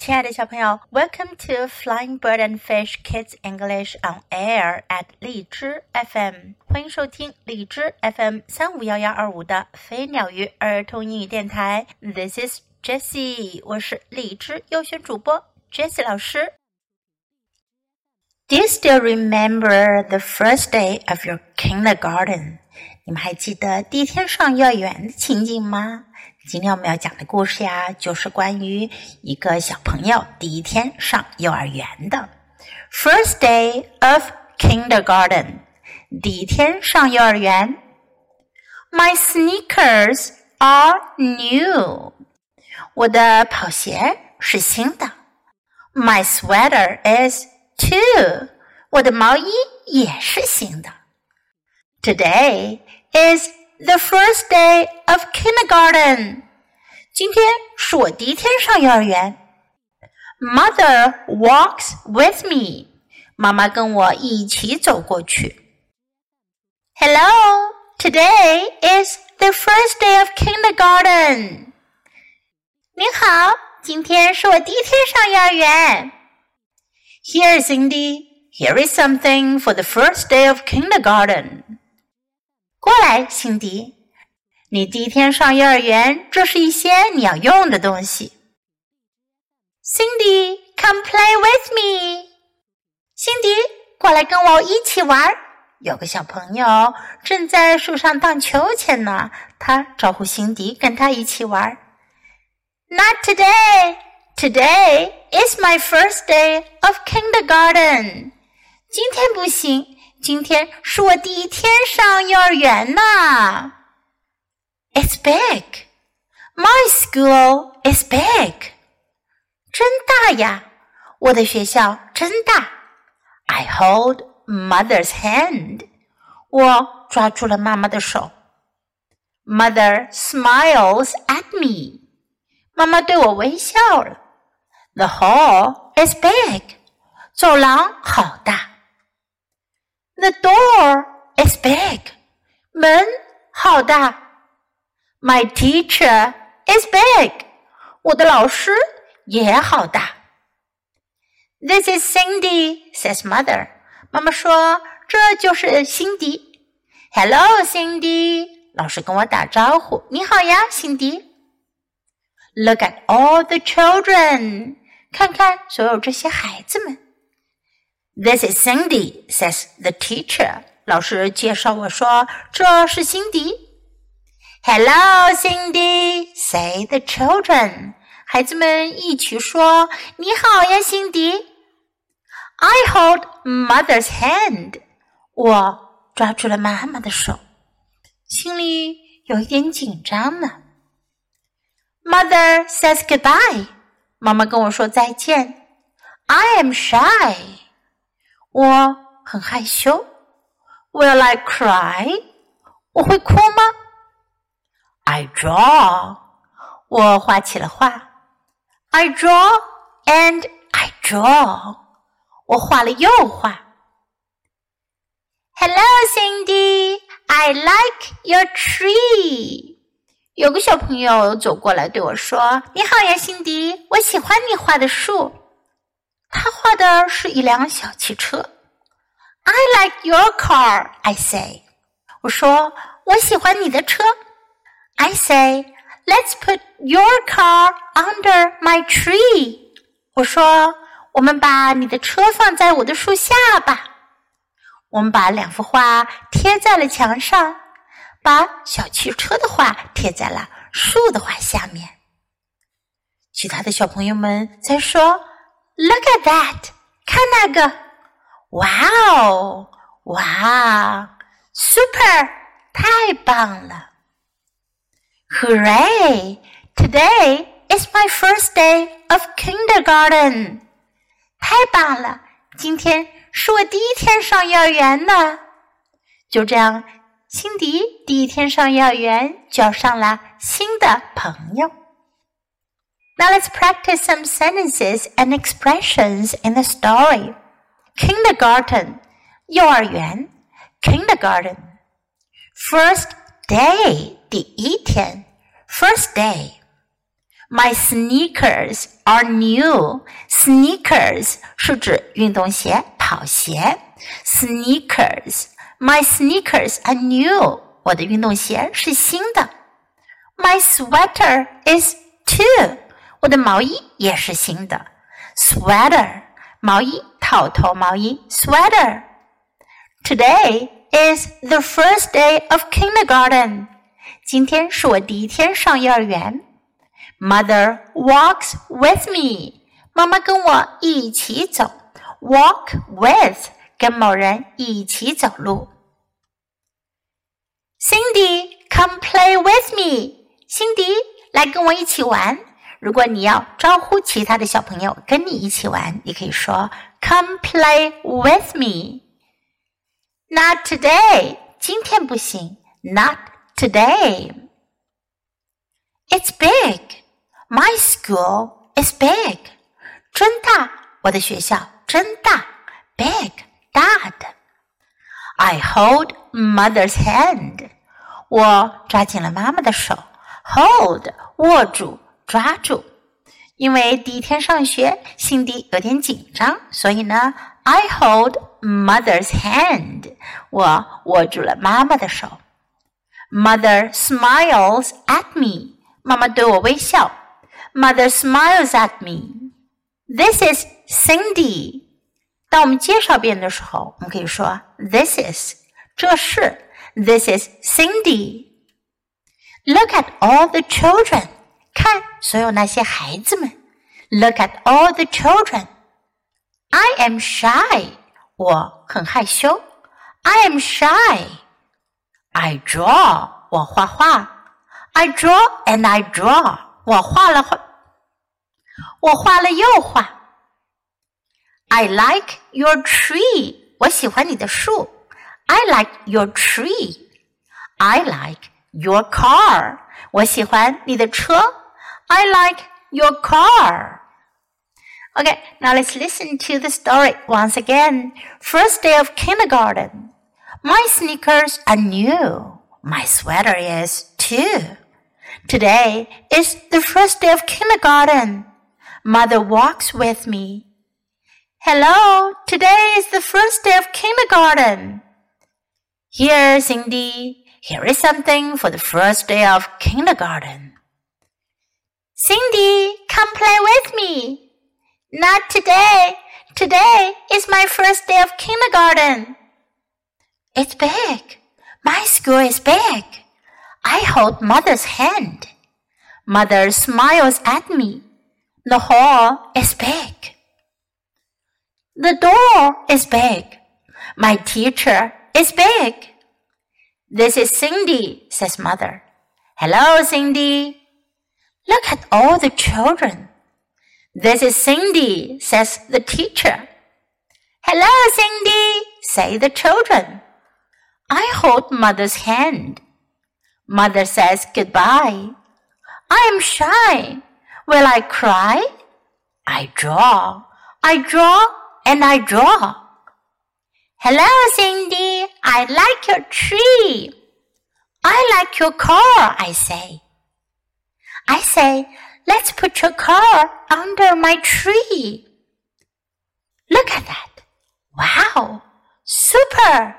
亲爱的小朋友，Welcome to Flying Bird and Fish Kids English on Air at 荔枝 FM，欢迎收听荔枝 FM 三五幺幺二五的飞鸟鱼儿童英语电台。This is Jessie，我是荔枝优选主播 Jessie 老师。Do you still remember the first day of your kindergarten？你们还记得第一天上幼儿园的情景吗？今天我们要讲的故事呀，就是关于一个小朋友第一天上幼儿园的。First day of kindergarten，第一天上幼儿园。My sneakers are new，我的跑鞋是新的。My sweater is too，我的毛衣也是新的。Today is the first day of kindergarten. 今天是我第一天上幼儿园。Mother walks with me. 妈妈跟我一起走过去。Hello, today is the first day of kindergarten. 您好，今天是我第一天上幼儿园。Here, Cindy. Here is something for the first day of kindergarten. 过来，辛迪，你第一天上幼儿园，这是一些你要用的东西。Cindy，come play with me。辛迪，过来跟我一起玩。有个小朋友正在树上荡秋千呢，他招呼辛迪跟他一起玩。Not today. Today is my first day of kindergarten. 今天不行。今天是我第一天上幼儿园呢。It's big. My school is big. 真大呀！我的学校真大。I hold mother's hand. 我抓住了妈妈的手。Mother smiles at me. 妈妈对我微笑了。The hall is big. 走廊好大。 the door is big. 门好大。My teacher is big. 我的老师也好大。This is Cindy, says mother. 妈妈说这就是辛迪。Hello, Cindy. 老师跟我打招呼。你好呀，辛迪。Look at all the children. 看看所有这些孩子们。 this is Cindy, says the teacher. 老师介绍我说：“这是辛迪。” Hello, Cindy, say the children. 孩子们一起说：“你好呀，辛迪。” I hold mother's hand. 我抓住了妈妈的手，心里有一点紧张呢。Mother says goodbye. 妈妈跟我说再见。I am shy. 我很害羞。Will I cry？我会哭吗？I draw。我画起了画。I draw and I draw。我画了又画。Hello, Cindy. I like your tree. 有个小朋友走过来对我说：“你好呀，辛迪，我喜欢你画的树。”他画的是一辆小汽车。I like your car, I say. 我说我喜欢你的车。I say, let's put your car under my tree. 我说我们把你的车放在我的树下吧。我们把两幅画贴在了墙上，把小汽车的画贴在了树的画下面。其他的小朋友们在说。Look at that！看那个，哇哦，哇，super，太棒了！Hooray！Today is my first day of kindergarten。太棒了，今天是我第一天上幼儿园呢。就这样，辛迪第一天上幼儿园，交上了新的朋友。 Now let's practice some sentences and expressions in the story. Kindergarten, 幼儿园 kindergarten. First day, 第一天 first day. My sneakers are new. Sneakers 是指运动鞋、跑鞋。Sneakers, my sneakers are new. 我的运动鞋是新的。My sweater is too. 我的毛衣也是新的。Sweater, 毛衣，套头毛衣，sweater。Today is the first day of kindergarten. 今天是我第一天上幼儿园。Mother walks with me. 妈妈跟我一起走。Walk with 跟某人一起走路。Cindy, come play with me. 辛迪，来跟我一起玩。 如果你要招呼其他的小朋友跟你一起玩，你可以说 "Come play with me." Not today. 今天不行。Not today. It's big. My school is big. 真大，我的学校真大。Big，大的。I hold mother's hand. 我抓紧了妈妈的手。Hold，握住，抓住。因为第一天上学，辛迪有点紧张，所以呢，I hold mother's hand. 我握住了妈妈的手。Mother smiles at me. 妈妈对我微笑。Mother smiles at me. This is Cindy. 当我们介绍别人的时候，我们可以说 This is 这是 This is Cindy. Look at all the children. 看所有那些孩子们。Look at all the children. I am shy. 我很害羞。I am shy. I draw. 我画画。I draw and I draw. 我画了画，我画了又画。I like your tree. 我喜欢你的树。I like your tree. I like your car. 我喜欢你的车。 I like your car. Okay, now let's listen to the story once again. First day of kindergarten. My sneakers are new. My sweater is too. Today is the first day of kindergarten. Mother walks with me. Hello, today is the first day of kindergarten. Here, Cindy, here is something for the first day of kindergarten. Cindy, come play with me. Not today. Today is my first day of kindergarten. It's big. My school is big. I hold mother's hand. Mother smiles at me. The hall is big. The door is big. My teacher is big. This is Cindy, says mother. Hello, Cindy. Look at all the children. This is Cindy, says the teacher. Hello, Cindy, say the children. I hold mother's hand. Mother says goodbye. I am shy. Will I cry? I draw. I draw and I draw. Hello, Cindy. I like your tree. I like your car, I say. I say, let's put your car under my tree. Look at that. Wow. Super.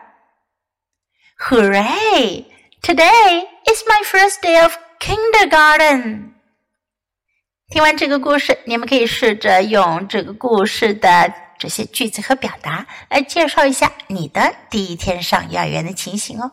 Hooray. Today is my first day of kindergarten. 听完这个故事，你们可以试着用这个故事的这些句子和表达来介绍一下你的第一天上幼儿园的情形哦。